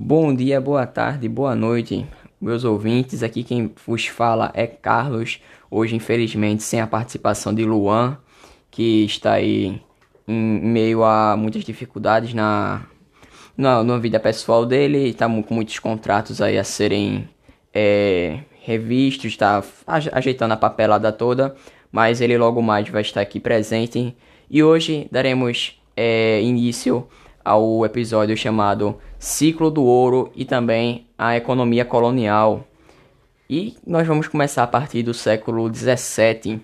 Bom dia, boa tarde, boa noite, meus ouvintes. Aqui quem vos fala é Carlos. Hoje, infelizmente, sem a participação de Luan, que está aí em meio a muitas dificuldades na, na, na vida pessoal dele. Está com muitos contratos aí a serem é, revistos, está ajeitando a papelada toda. Mas ele logo mais vai estar aqui presente. E hoje daremos é, início ao episódio chamado Ciclo do Ouro e também a Economia Colonial. E nós vamos começar a partir do século 17,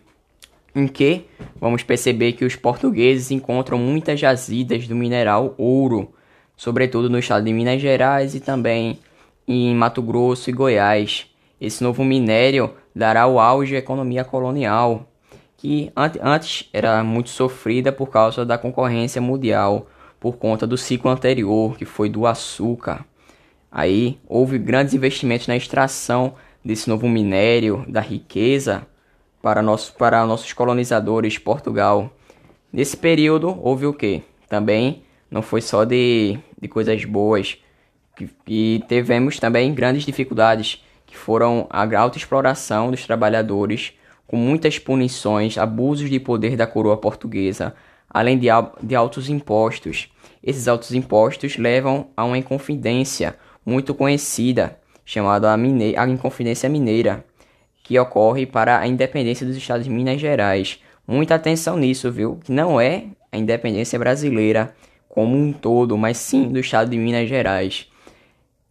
em que vamos perceber que os portugueses encontram muitas jazidas do mineral ouro, sobretudo no estado de Minas Gerais e também em Mato Grosso e Goiás. Esse novo minério dará o auge à economia colonial, que antes era muito sofrida por causa da concorrência mundial por conta do ciclo anterior, que foi do açúcar. Aí houve grandes investimentos na extração desse novo minério, da riqueza para, nosso, para nossos colonizadores Portugal. Nesse período houve o que? Também não foi só de, de coisas boas, e tivemos também grandes dificuldades, que foram a alta exploração dos trabalhadores, com muitas punições, abusos de poder da coroa portuguesa, além de, de altos impostos. Esses altos impostos levam a uma inconfidência muito conhecida, chamada a, mine a Inconfidência Mineira, que ocorre para a independência dos estados de Minas Gerais. Muita atenção nisso, viu? Que não é a independência brasileira como um todo, mas sim do estado de Minas Gerais.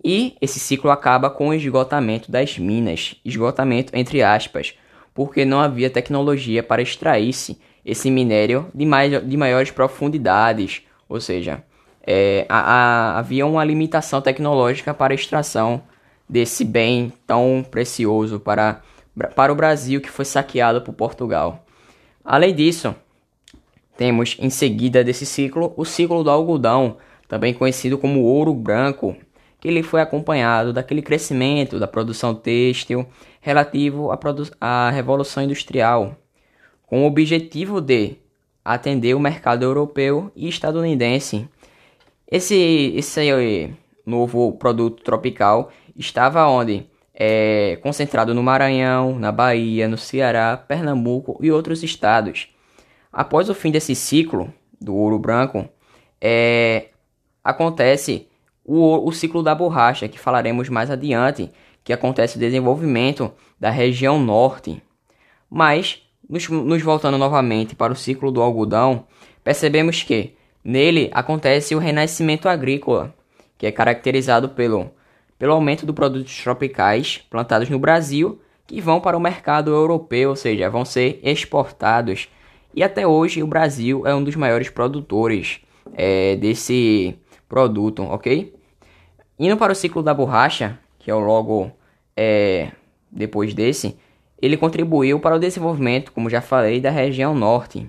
E esse ciclo acaba com o esgotamento das minas, esgotamento entre aspas, porque não havia tecnologia para extrair-se esse minério de, mais, de maiores profundidades, ou seja, é, a, a, havia uma limitação tecnológica para a extração desse bem tão precioso para, para o Brasil que foi saqueado por Portugal. Além disso, temos em seguida desse ciclo o ciclo do algodão, também conhecido como ouro branco, que ele foi acompanhado daquele crescimento da produção têxtil relativo à, à Revolução Industrial, com o objetivo de atender o mercado europeu e estadunidense. Esse, esse novo produto tropical estava onde? É, concentrado no Maranhão, na Bahia, no Ceará, Pernambuco e outros estados. Após o fim desse ciclo do ouro branco, é, acontece o, o ciclo da borracha, que falaremos mais adiante, que acontece o desenvolvimento da região norte. Mas nos, nos voltando novamente para o ciclo do algodão, percebemos que nele acontece o renascimento agrícola, que é caracterizado pelo, pelo aumento de produtos tropicais plantados no Brasil que vão para o mercado europeu, ou seja, vão ser exportados. E até hoje o Brasil é um dos maiores produtores é, desse produto, ok? Indo para o ciclo da borracha, que é o logo é, depois desse, ele contribuiu para o desenvolvimento, como já falei, da região norte.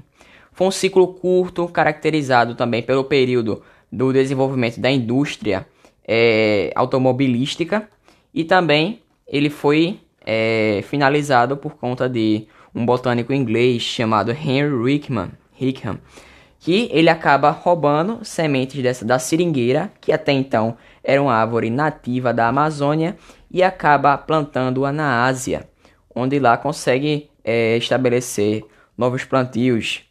Foi um ciclo curto, caracterizado também pelo período do desenvolvimento da indústria é, automobilística e também ele foi é, finalizado por conta de um botânico inglês chamado Henry Rickman, Rickham, que ele acaba roubando sementes dessa, da seringueira, que até então era uma árvore nativa da Amazônia, e acaba plantando-a na Ásia onde lá consegue é, estabelecer novos plantios.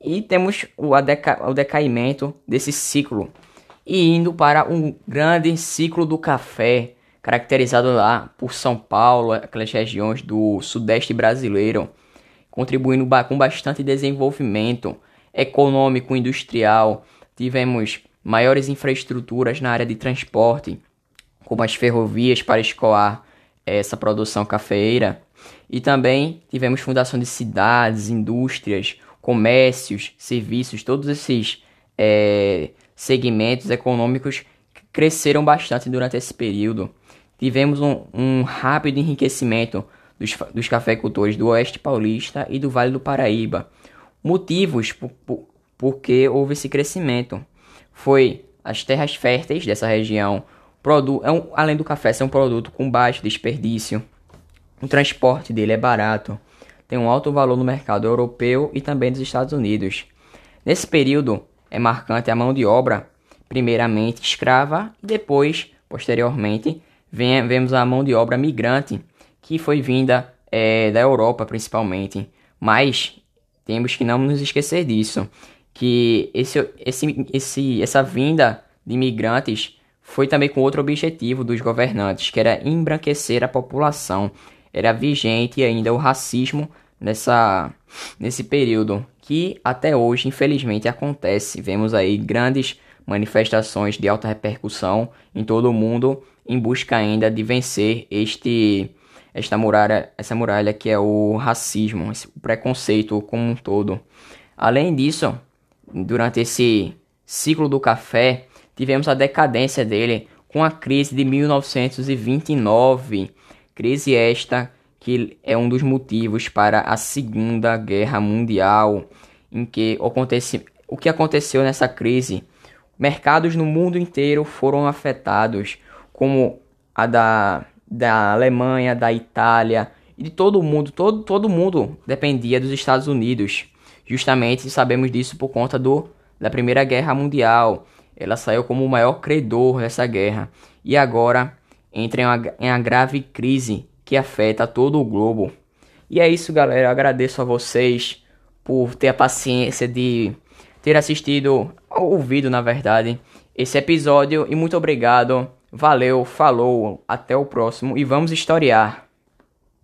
E temos o, deca o decaimento desse ciclo e indo para um grande ciclo do café, caracterizado lá por São Paulo, aquelas regiões do sudeste brasileiro, contribuindo com bastante desenvolvimento econômico industrial. Tivemos maiores infraestruturas na área de transporte, como as ferrovias para escoar essa produção cafeeira e também tivemos fundação de cidades, indústrias, comércios, serviços, todos esses é, segmentos econômicos que cresceram bastante durante esse período. Tivemos um, um rápido enriquecimento dos, dos cafeicultores do Oeste Paulista e do Vale do Paraíba. Motivos por, por, porque houve esse crescimento foi as terras férteis dessa região, produ é um, além do café ser um produto com baixo desperdício, o transporte dele é barato, tem um alto valor no mercado europeu e também dos Estados Unidos. Nesse período é marcante a mão de obra, primeiramente escrava e depois posteriormente, vemos a mão de obra migrante que foi vinda é, da Europa principalmente. Mas temos que não nos esquecer disso, que esse, esse, esse, essa vinda de imigrantes foi também com outro objetivo dos governantes, que era embranquecer a população. Era vigente ainda o racismo nessa, nesse período, que até hoje, infelizmente, acontece. Vemos aí grandes manifestações de alta repercussão em todo o mundo em busca ainda de vencer este esta muralha, essa muralha que é o racismo, o preconceito como um todo. Além disso, durante esse ciclo do café, tivemos a decadência dele com a crise de 1929, crise esta que é um dos motivos para a Segunda Guerra Mundial, em que acontece, o que aconteceu nessa crise? Mercados no mundo inteiro foram afetados, como a da, da Alemanha, da Itália e de todo mundo, todo, todo mundo dependia dos Estados Unidos. Justamente sabemos disso por conta do, da Primeira Guerra Mundial. Ela saiu como o maior credor dessa guerra e agora entra em uma, grave crise que afeta todo o globo. E é isso, galera. Eu agradeço a vocês por ter a paciência de ter assistido, ouvido, na verdade, esse episódio. E muito obrigado. Valeu, falou, até o próximo e vamos historiar.